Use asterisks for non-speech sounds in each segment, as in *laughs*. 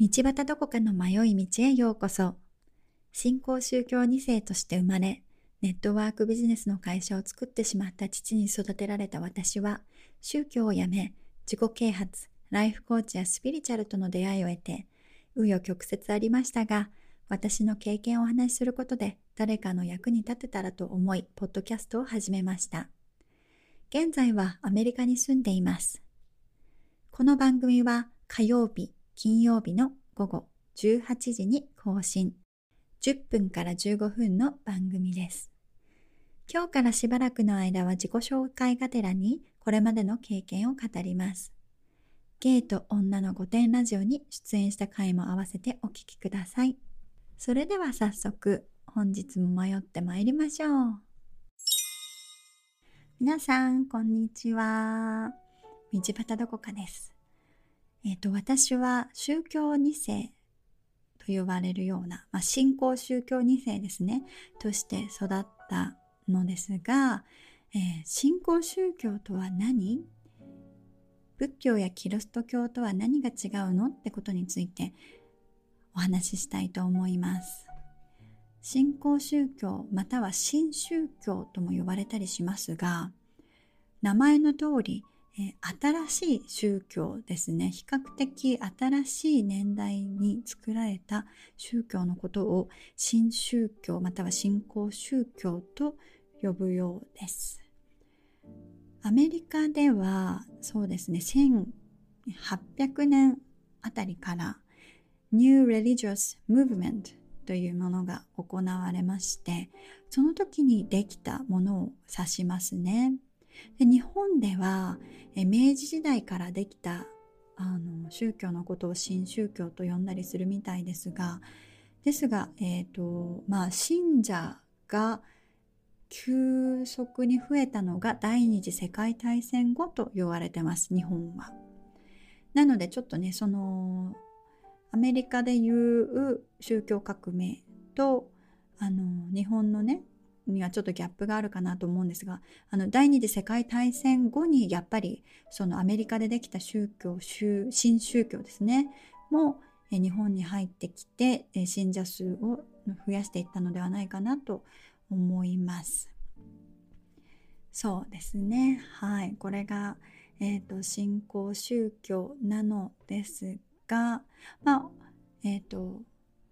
道端どこかの迷い道へようこそ。新興宗教2世として生まれ、ネットワークビジネスの会社を作ってしまった父に育てられた私は、宗教をやめ、自己啓発、ライフコーチやスピリチュアルとの出会いを得て、紆余曲折ありましたが、私の経験をお話しすることで誰かの役に立てたらと思い、ポッドキャストを始めました。現在はアメリカに住んでいます。この番組は火曜日、金曜日の午後18時に更新。10分から15分の番組です。今日からしばらくの間は自己紹介がてらにこれまでの経験を語ります。ゲイと女の御殿ラジオに出演した回も合わせてお聞きください。それでは早速本日も迷ってまいりましょう。皆さん、こんにちは。道端どこかです。えっ、ー、と、私は宗教2世と呼ばれるような、まあ、信仰宗教2世ですね、として育ったのですが、えー、信仰宗教とは何？仏教やキリスト教とは何が違うの？ってことについてお話ししたいと思います。信仰宗教または新宗教とも呼ばれたりしますが、名前の通りえ新しい宗教ですね。比較的新しい年代に作られた宗教のことを新宗教または新興宗教と呼ぶようです。アメリカではそうですね1800年あたりから New Religious Movement というものが行われましてその時にできたものを指しますね。で日本では明治時代からできたあの宗教のことを新宗教と呼んだりするみたいですがですが、えーとまあ、信者が急速に増えたのが第二次世界大戦後と言われてます日本は。なのでちょっとねそのアメリカでいう宗教革命とあの日本のねにはちょっとギャップがあるかなと思うんですがあの第二次世界大戦後にやっぱりそのアメリカでできた宗教新宗教ですねも日本に入ってきて信者数を増やしていったのではないかなと思います。そうですねはいこれが、えーと、新興宗教なのですがまあえっ、ー、と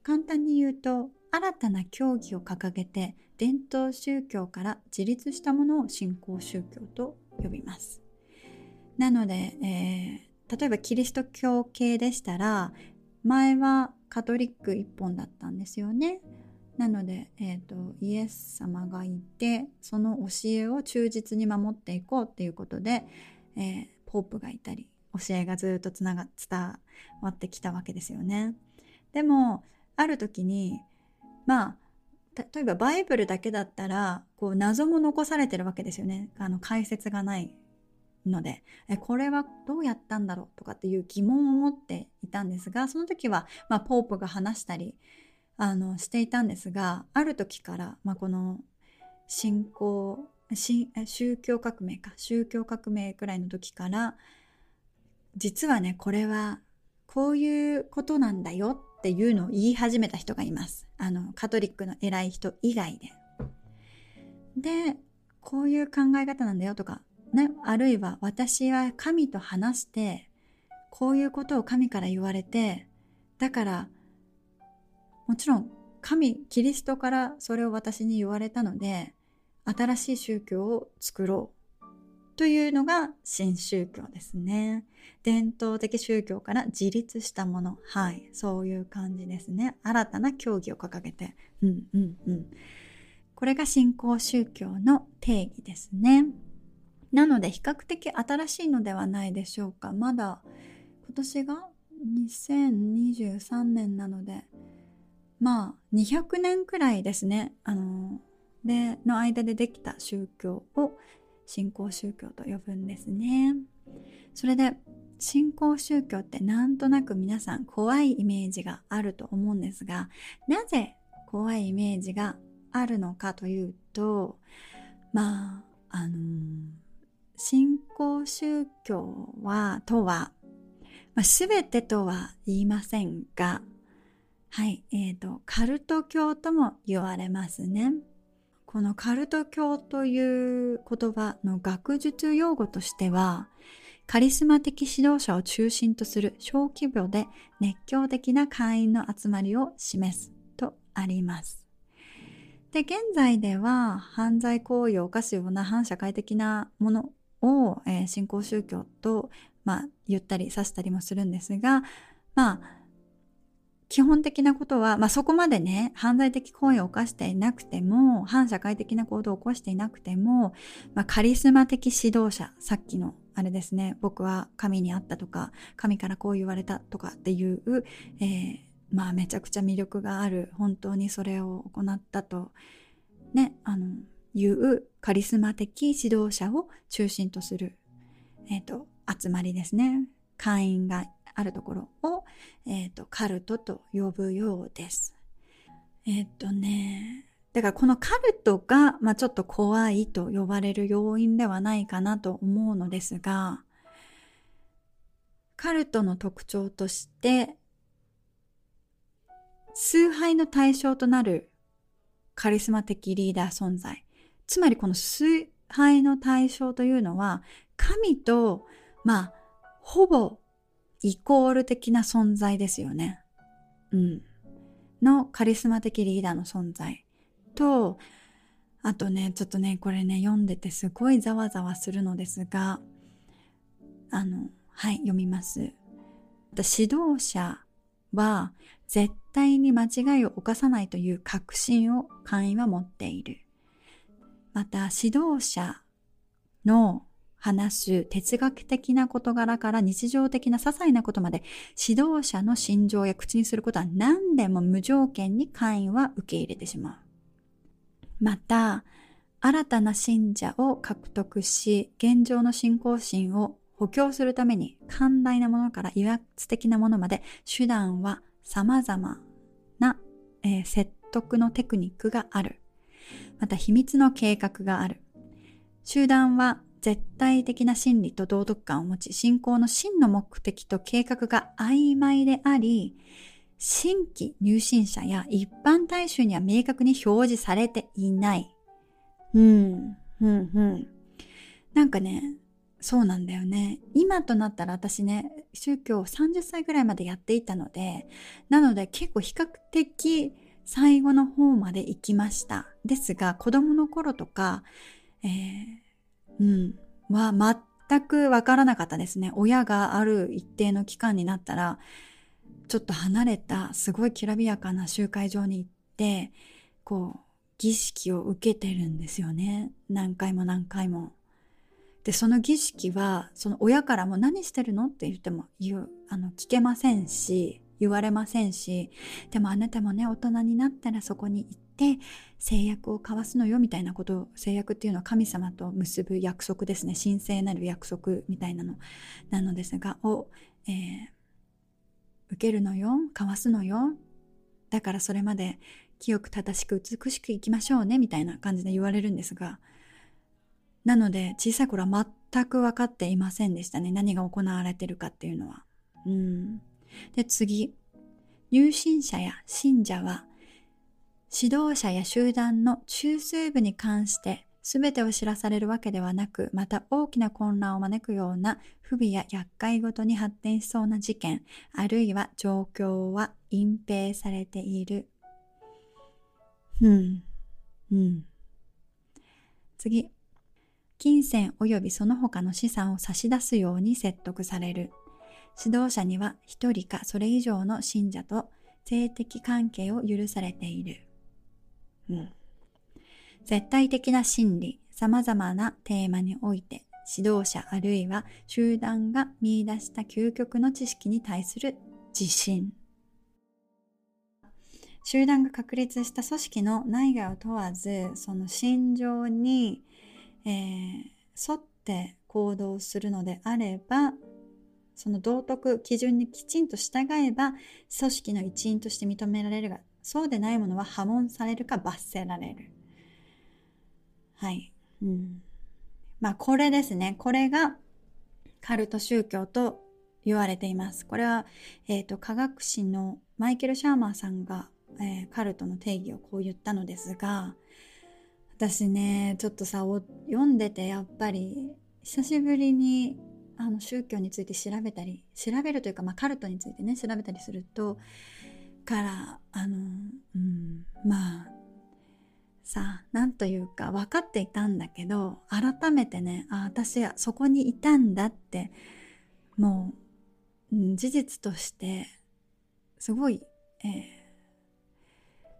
簡単に言うと新たな教義を掲げて伝統宗教から自立したものを信仰宗教と呼びます。なので、えー、例えばキリスト教系でしたら前はカトリック一本だったんですよね。なので、えーと、イエス様がいてその教えを忠実に守っていこうっていうことで、えー、ポープがいたり教えがずっとつなが伝わってきたわけですよね。でもある時にまあ例えばバイブルだけだったらこう謎も残されてるわけですよね。あの解説がないので。えこれはどうやったんだろうとかっていう疑問を持っていたんですがその時は、まあ、ポープが話したりあのしていたんですがある時から、まあ、この信仰宗教革命か。宗教革命くらいの時から実はねこれはこういうことなんだよっていうのを言い始めた人がいます。あの、カトリックの偉い人以外で。で、こういう考え方なんだよとか、ね、あるいは私は神と話して、こういうことを神から言われて、だから、もちろん神、キリストからそれを私に言われたので、新しい宗教を作ろうというのが新宗教ですね。伝統的宗教から自立したもの。はい。そういう感じですね。新たな教義を掲げて。うんうんうん。これが新興宗教の定義ですね。なので比較的新しいのではないでしょうか。まだ今年が2023年なので、まあ200年くらいですね。あの、で、の間でできた宗教を新興宗教と呼ぶんですね。それで新興宗教ってなんとなく皆さん怖いイメージがあると思うんですがなぜ怖いイメージがあるのかというとまああのー、新興宗教はとはまあ、全てとは言いませんが、はい、えっ、ー、と、カルト教とも言われますね。このカルト教という言葉の学術用語としては、カリスマ的指導者を中心とする小規模で熱狂的な会員の集まりを示すとあります。で、現在では犯罪行為を犯すような反社会的なものを、えー、信仰宗教と、まあ、言ったりさしたりもするんですが、まあ、基本的なことは、まあ、そこまでね、犯罪的行為を犯していなくても、反社会的な行動を起こしていなくても、まあ、カリスマ的指導者、さっきのあれですね、僕は神に会ったとか、神からこう言われたとかっていう、えー、まあめちゃくちゃ魅力がある、本当にそれを行ったと、ね、あの、いうカリスマ的指導者を中心とする、えっ、ー、と、集まりですね。会員があるところを、えっ、ー、と、カルトと呼ぶようです。えっ、ー、とね、だからこのカルトが、まあ、ちょっと怖いと呼ばれる要因ではないかなと思うのですが、カルトの特徴として、崇拝の対象となるカリスマ的リーダー存在。つまりこの崇拝の対象というのは、神と、まあ、ほぼイコール的な存在ですよね。うん。のカリスマ的リーダーの存在。と、あとね、ちょっとね、これね、読んでてすごいざわざわするのですが、あの、はい、読みます。指導者は絶対に間違いを犯さないという確信を会員は持っている。また指導者の話す哲学的な事柄から日常的な些細なことまで指導者の心情や口にすることは何でも無条件に会員は受け入れてしまう。また、新たな信者を獲得し、現状の信仰心を補強するために寛大なものから威圧的なものまで手段は様々な、えー、説得のテクニックがある。また秘密の計画がある。集団は絶対的な真理と道徳感を持ち、信仰の真の目的と計画が曖昧であり、新規入信者や一般大衆には明確に表示されていない。うん、うん、うん。なんかね、そうなんだよね。今となったら私ね、宗教を30歳ぐらいまでやっていたので、なので結構比較的最後の方まで行きました。ですが、子供の頃とか、えー、うん、は全くわからなかったですね。親がある一定の期間になったら、ちょっと離れたすごいきらびやかな集会場に行って、こう、儀式を受けてるんですよね。何回も何回も。で、その儀式は、その親からも何してるの？って言っても言う、あの、聞けませんし、言われませんし、でもあなたもね、大人になったらそこに行ってて制約を交わすのよみたいなことを、制約っていうのは神様と結ぶ約束ですね。神聖なる約束みたいなのなのですが、を、えー、受けるのよ、交わすのよ。だからそれまで清く正しく美しく生きましょうねみたいな感じで言われるんですが、なので、小さい頃は全く分かっていませんでしたね。何が行われてるかっていうのは。うん。で、次。入信者や信者は、指導者や集団の中枢部に関して全てを知らされるわけではなく、また大きな混乱を招くような不備や厄介ごとに発展しそうな事件、あるいは状況は隠蔽されている。うん。うん。次。金銭及びその他の資産を差し出すように説得される。指導者には一人かそれ以上の信者と性的関係を許されている。うん、絶対的な真理、様々なテーマにおいて指導者あるいは集団が見出した究極の知識に対する自信。集団が確立した組織の内外を問わず、その心情にえー、沿って行動するのであれば、その道徳、基準にきちんと従えば、組織の一員として認められるが、そうでないものは破門されるか罰せられる。はい。うん。まあ、これですね。これがカルト宗教と言われています。これは、えっ、ー、と、科学史のマイケル・シャーマーさんが、えー、カルトの定義をこう言ったのですが、私ね、ちょっとさ、読んでてやっぱり、久しぶりにあの宗教について調べたり、調べるというか、まあ、カルトについてね、調べたりすると、から、あの、うん、まあ、さなんというか分かっていたんだけど改めてねあ私はそこにいたんだってもう、うん、事実としてすごい、えー、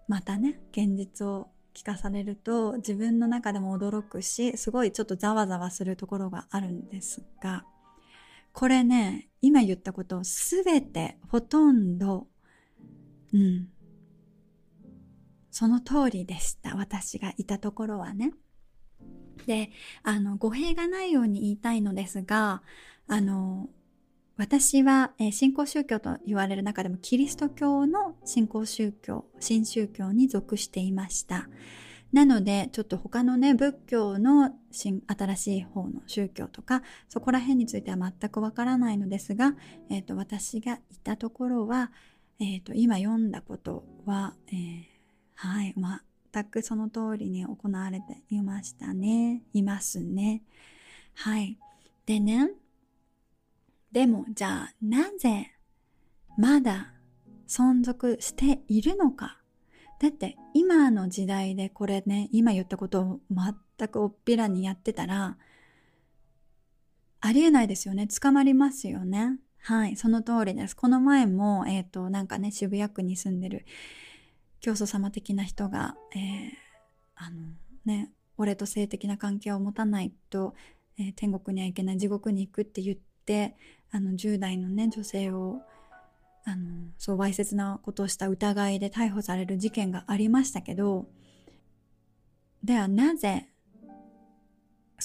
またね現実を聞かされると自分の中でも驚くしすごいちょっとざわざわするところがあるんですがこれね今言ったことを全てほとんどうんその通りでした。私がいたところはね。で、あの、語弊がないように言いたいのですが、あの、私は、えー、新興宗教と言われる中でもキリスト教の新興宗教、新宗教に属していました。なので、ちょっと他のね、仏教の新、新しい方の宗教とか、そこら辺については全くわからないのですが、えっ、ー、と、私がいたところは、えっ、ー、と、今読んだことは、えーはい。全くその通りに行われていましたね。いますね。はい。でね、でもじゃあなぜまだ存続しているのか。だって今の時代でこれね、今言ったことを全くおっぴらにやってたら、ありえないですよね。捕まりますよね。はい、その通りです。この前も、えっ、ー、と、なんかね、渋谷区に住んでる教祖様的な人が、えー、あのね、俺と性的な関係を持たないと、えー、天国には行けない地獄に行くって言って、あの10代のね、女性を、あの、そうわいせつなことをした疑いで逮捕される事件がありましたけど、ではなぜ、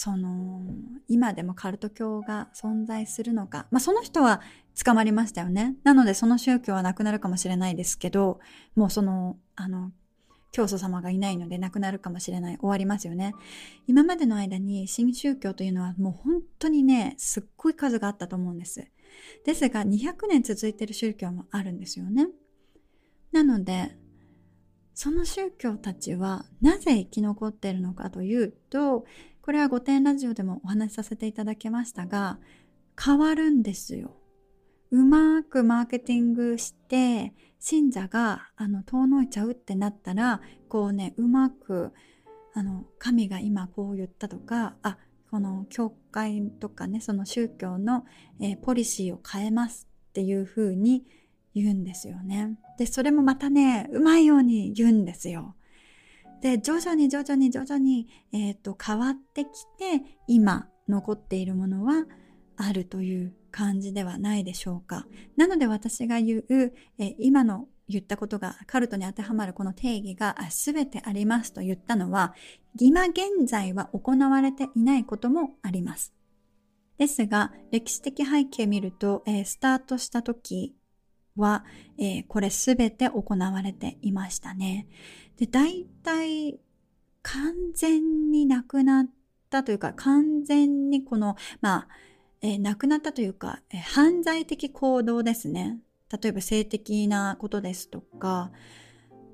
その、今でもカルト教が存在するのか。まあ、その人は捕まりましたよね。なのでその宗教はなくなるかもしれないですけど、もうその、あの、教祖様がいないのでなくなるかもしれない。終わりますよね。今までの間に新宗教というのはもう本当にね、すっごい数があったと思うんです。ですが、200年続いてる宗教もあるんですよね。なので、その宗教たちはなぜ生き残っているのかというと、これは御殿ラジオでもお話しさせていただきましたが、変わるんですよ。うまくマーケティングして、信者が、あの、遠のいちゃうってなったら、こうね、うまく、あの、神が今こう言ったとか、あ、この教会とかね、その宗教の、えー、ポリシーを変えますっていう風に言うんですよね。で、それもまたね、うまいように言うんですよ。で、徐々に徐々に徐々に、えっ、ー、と、変わってきて、今残っているものはあるという感じではないでしょうか。なので私が言う、え今の言ったことがカルトに当てはまるこの定義が全てありますと言ったのは、今現在は行われていないこともあります。ですが、歴史的背景見ると、えー、スタートした時は、えー、これ全て行われていましたね。で、大体完全になくなったというか、完全にこの、まあ、えー、亡くなったというか、えー、犯罪的行動ですね。例えば性的なことですとか、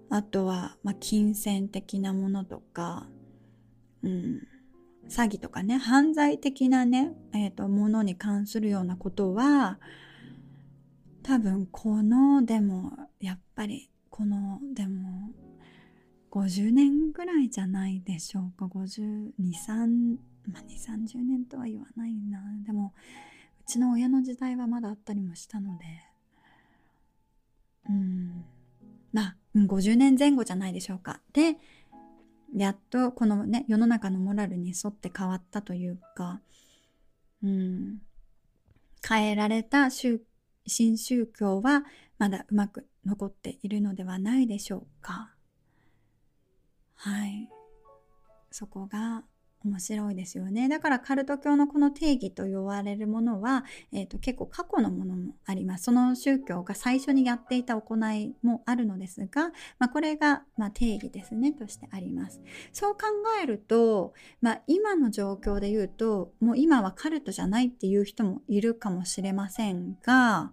あとは、まあ、金銭的なものとか、うん、詐欺とかね、犯罪的なね、えっ、ー、と、ものに関するようなことは、多分この、でも、やっぱり、この、でも、50年ぐらいじゃないでしょうか。52、3、まあ、2、30年とは言わないな。でも、うちの親の時代はまだあったりもしたので、うん、まあ、50年前後じゃないでしょうか。で、やっとこのね、世の中のモラルに沿って変わったというか、うん、変えられた宗新宗教はまだうまく残っているのではないでしょうか。はい。そこが面白いですよね。だからカルト教のこの定義と言われるものは、えーと、結構過去のものもあります。その宗教が最初にやっていた行いもあるのですが、まあ、これが、まあ、定義ですねとしてあります。そう考えると、まあ、今の状況で言うともう今はカルトじゃないっていう人もいるかもしれませんが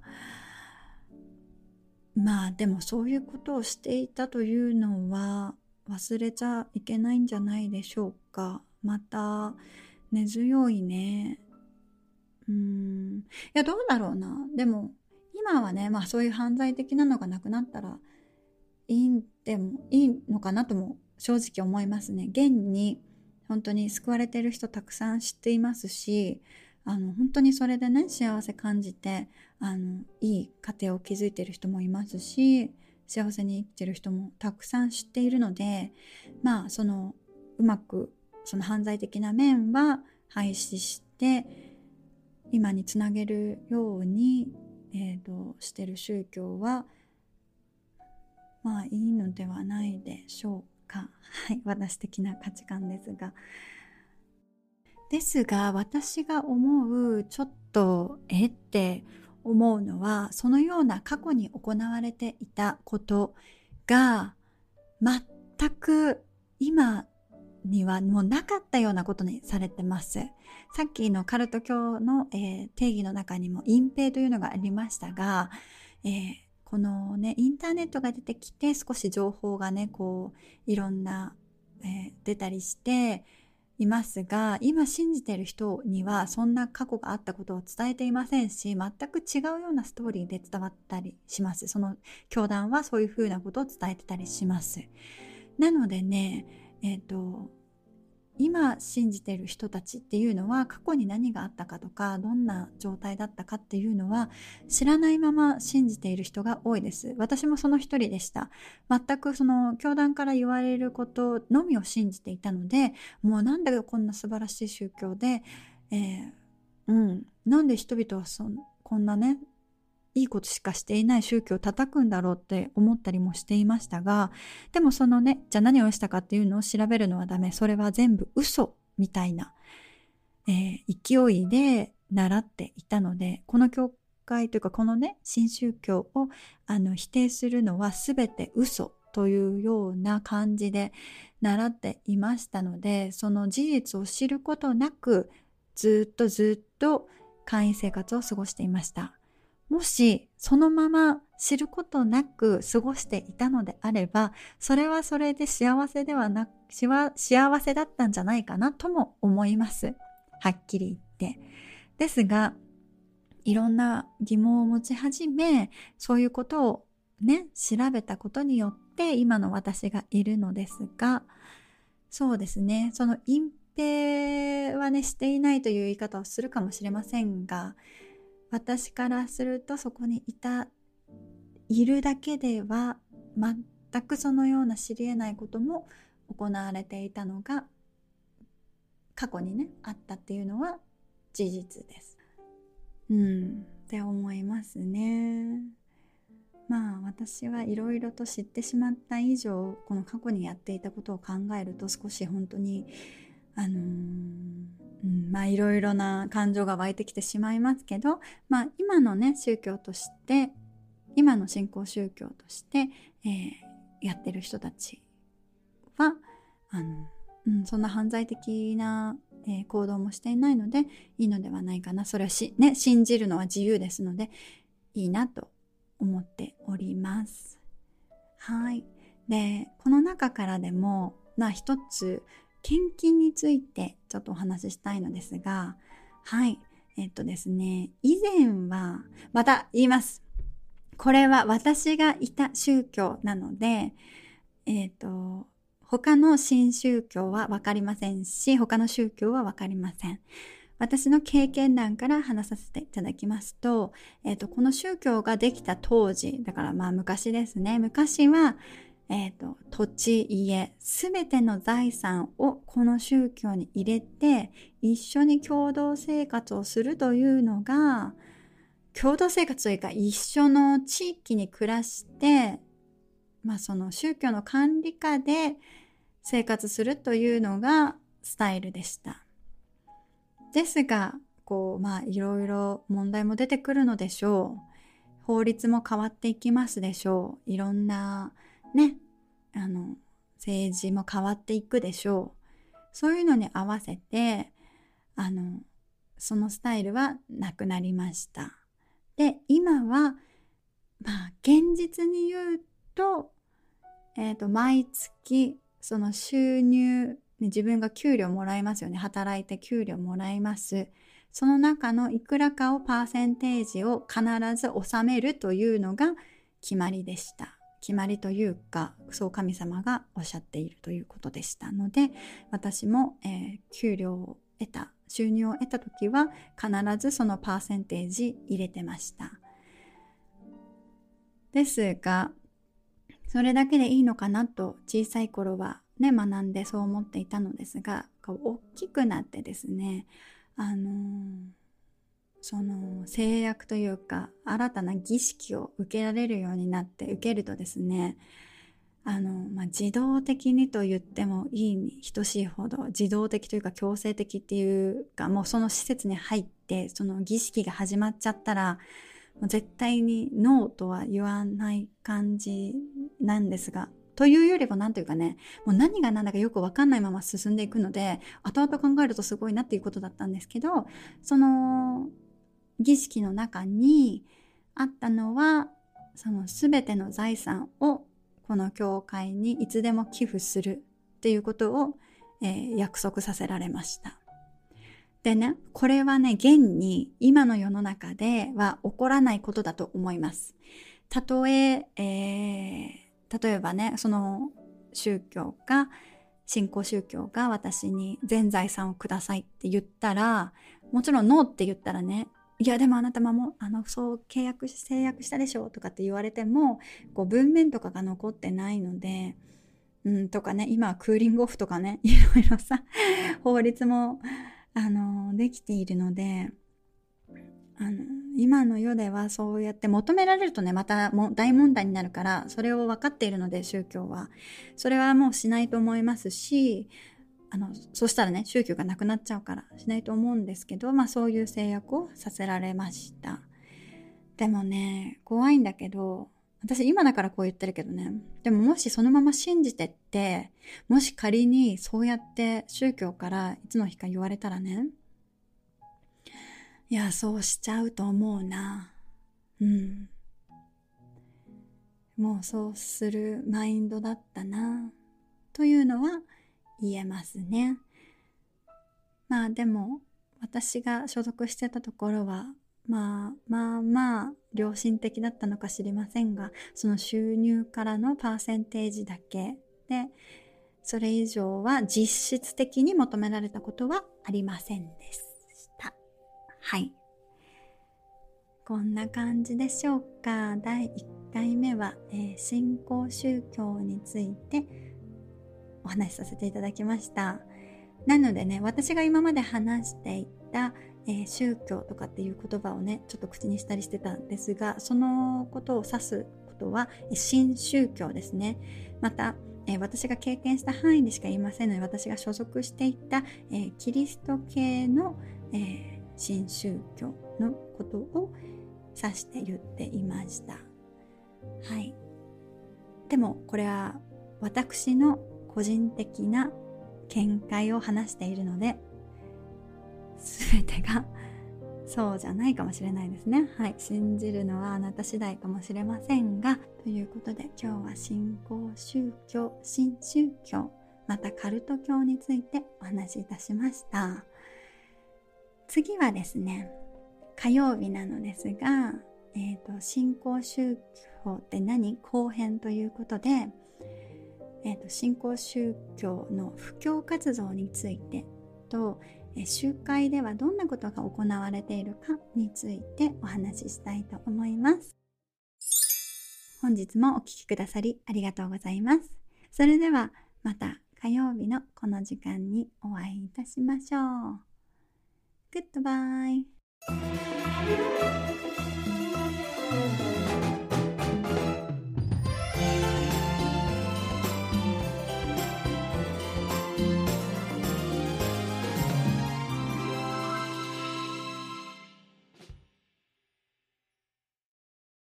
まあでもそういうことをしていたというのは忘れちゃいけないんじゃないでしょうか。また根強いね。うん。いや、どうだろうな。でも、今はね、まあそういう犯罪的なのがなくなったらいいんでもいいのかなとも正直思いますね。現に本当に救われてる人たくさん知っていますし、あの本当にそれでね幸せ感じてあのいい家庭を築いてる人もいますし幸せに生きてる人もたくさん知っているのでまあそのうまくその犯罪的な面は廃止して今につなげるように、えーと、してる宗教はまあいいのではないでしょうか。はい、私的な価値観ですが。ですが私が思うちょっとえって思うのはそのような過去に行われていたことが全く今にはもうなかったようなことにされてます。さっきのカルト教の、えー、定義の中にも隠蔽というのがありましたが、えー、このね、インターネットが出てきて少し情報がね、こう、いろんな、えー、出たりして、いますが今信じてる人にはそんな過去があったことを伝えていませんし全く違うようなストーリーで伝わったりしますその教団はそういうふうなことを伝えてたりしますなのでねえっ、ー、と今信じてる人たちっていうのは過去に何があったかとかどんな状態だったかっていうのは知らないまま信じている人が多いです。私もその一人でした。全くその教団から言われることのみを信じていたのでもうなんでこんな素晴らしい宗教で、えー、うんなんで人々はそこんなねいいことしかしていない宗教を叩くんだろうって思ったりもしていましたが、でもそのね、じゃあ何をしたかっていうのを調べるのはダメ。それは全部嘘みたいな、えー、勢いで習っていたので、この教会というかこのね、新宗教をあの否定するのは全て嘘というような感じで習っていましたので、その事実を知ることなく、ずっとずっと会員生活を過ごしていました。もしそのまま知ることなく過ごしていたのであれば、それはそれで幸せではなく、幸せだったんじゃないかなとも思います。はっきり言って。ですが、いろんな疑問を持ち始め、そういうことをね、調べたことによって今の私がいるのですが、そうですね、その隠蔽はね、していないという言い方をするかもしれませんが、私からするとそこにいたいるだけでは全くそのような知り得ないことも行われていたのが過去にねあったっていうのは事実です。うんって思いますね。まあ私はいろいろと知ってしまった以上この過去にやっていたことを考えると少し本当にあのーうん、まあいろいろな感情が湧いてきてしまいますけど、まあ今のね、宗教として、今の信仰宗教として、えー、やってる人たちは、あの、うん、そんな犯罪的な、えー、行動もしていないのでいいのではないかな。それはし、ね、信じるのは自由ですので、いいなと思っております。はい。で、この中からでも、まあ一つ献金についてちょっとお話ししたいのですが、はい。えっとですね、以前は、また言います。これは私がいた宗教なので、えっと、他の新宗教はわかりませんし、他の宗教はわかりません。私の経験談から話させていただきますと、えっと、この宗教ができた当時、だからまあ昔ですね。昔は、えーと、土地家すべての財産をこの宗教に入れて一緒に共同生活をするというのが共同生活というか一緒の地域に暮らしてまあその宗教の管理下で生活するというのがスタイルでした。ですが、こう、まあ、いろいろ問題も出てくるのでしょう。法律も変わっていきますでしょう。いろんな、ね、あの、政治も変わっていくでしょう。そういうのに合わせて、あの、そのスタイルはなくなりました。で、今は、まあ、現実に言うと、えっ、ー、と、毎月、その収入、自分が給料もらいますよね。働いて給料もらいます。その中のいくらかをパーセンテージを必ず納めるというのが決まりでした。決まりというか、そう神様がおっしゃっているということでしたので、私も、えー、給料を得た、収入を得た時は必ずそのパーセンテージ入れてました。ですが、それだけでいいのかなと小さい頃はね、学んでそう思っていたのですが、大きくなってですね、あのーその制約というか新たな儀式を受けられるようになって受けるとですねあの、まあ、自動的にと言ってもいいに等しいほど自動的というか強制的っていうかもうその施設に入ってその儀式が始まっちゃったらもう絶対にノーとは言わない感じなんですがというよりも何というかね、もう何が何だかよくわかんないまま進んでいくので、後々考えるとすごいなっていうことだったんですけど、その、儀式の中にあったのはその全ての財産をこの教会にいつでも寄付するっていうことを、えー、約束させられました。でね、これはね、現に今の世の中では起こらないことだと思います。たとええー、例えばね、その宗教が、信仰宗教が私に全財産をくださいって言ったら、もちろんノーって言ったらね、いやでもあなたもあのそう契約制約したでしょとかって言われてもこう文面とかが残ってないので、うん、とかね今はクーリングオフとかね *laughs* いろいろさ法律もあのできているのであの今の世ではそうやって求められるとねまたも大問題になるからそれを分かっているので宗教は。それはもうしないと思いますしあの、そしたらね、宗教がなくなっちゃうからしないと思うんですけど、まあそういう制約をさせられました。でもね、怖いんだけど、私今だからこう言ってるけどね、でももしそのまま信じてって、もし仮にそうやって宗教からいつの日か言われたらね、いや、そうしちゃうと思うな。うん。もうそうするマインドだったな。というのは言えますね。まあでも私が所属してたところはまあまあまあ良心的だったのか知りませんがその収入からのパーセンテージだけでそれ以上は実質的に求められたことはありませんでした。はい。こんな感じでしょうか。第1回目は、えー、新興宗教についてお話しさせていただきました。なのでね、私が今まで話していた、えー、宗教とかっていう言葉をね、ちょっと口にしたりしてたんですが、そのことを指すことは、新宗教ですね。また、えー、私が経験した範囲でしか言いませんので、私が所属していた、えー、キリスト系の、え新宗教のことを指して言っていました。はい。でも、これは私の個人的な見解を話しているので全てが *laughs* そうじゃないかもしれないですね。はい。信じるのはあなた次第かもしれませんが、ということで今日は新興宗教、新宗教、またカルト教についてお話しいたしました。次はですね、火曜日なのですが、えっ、ー、と、新興宗教って何？後編ということで、えーと、新興宗教の布教活動についてと、えー、集会ではどんなことが行われているかについてお話ししたいと思います。本日もお聴きくださりありがとうございます。それではまた火曜日のこの時間にお会いいたしましょう。Goodbye!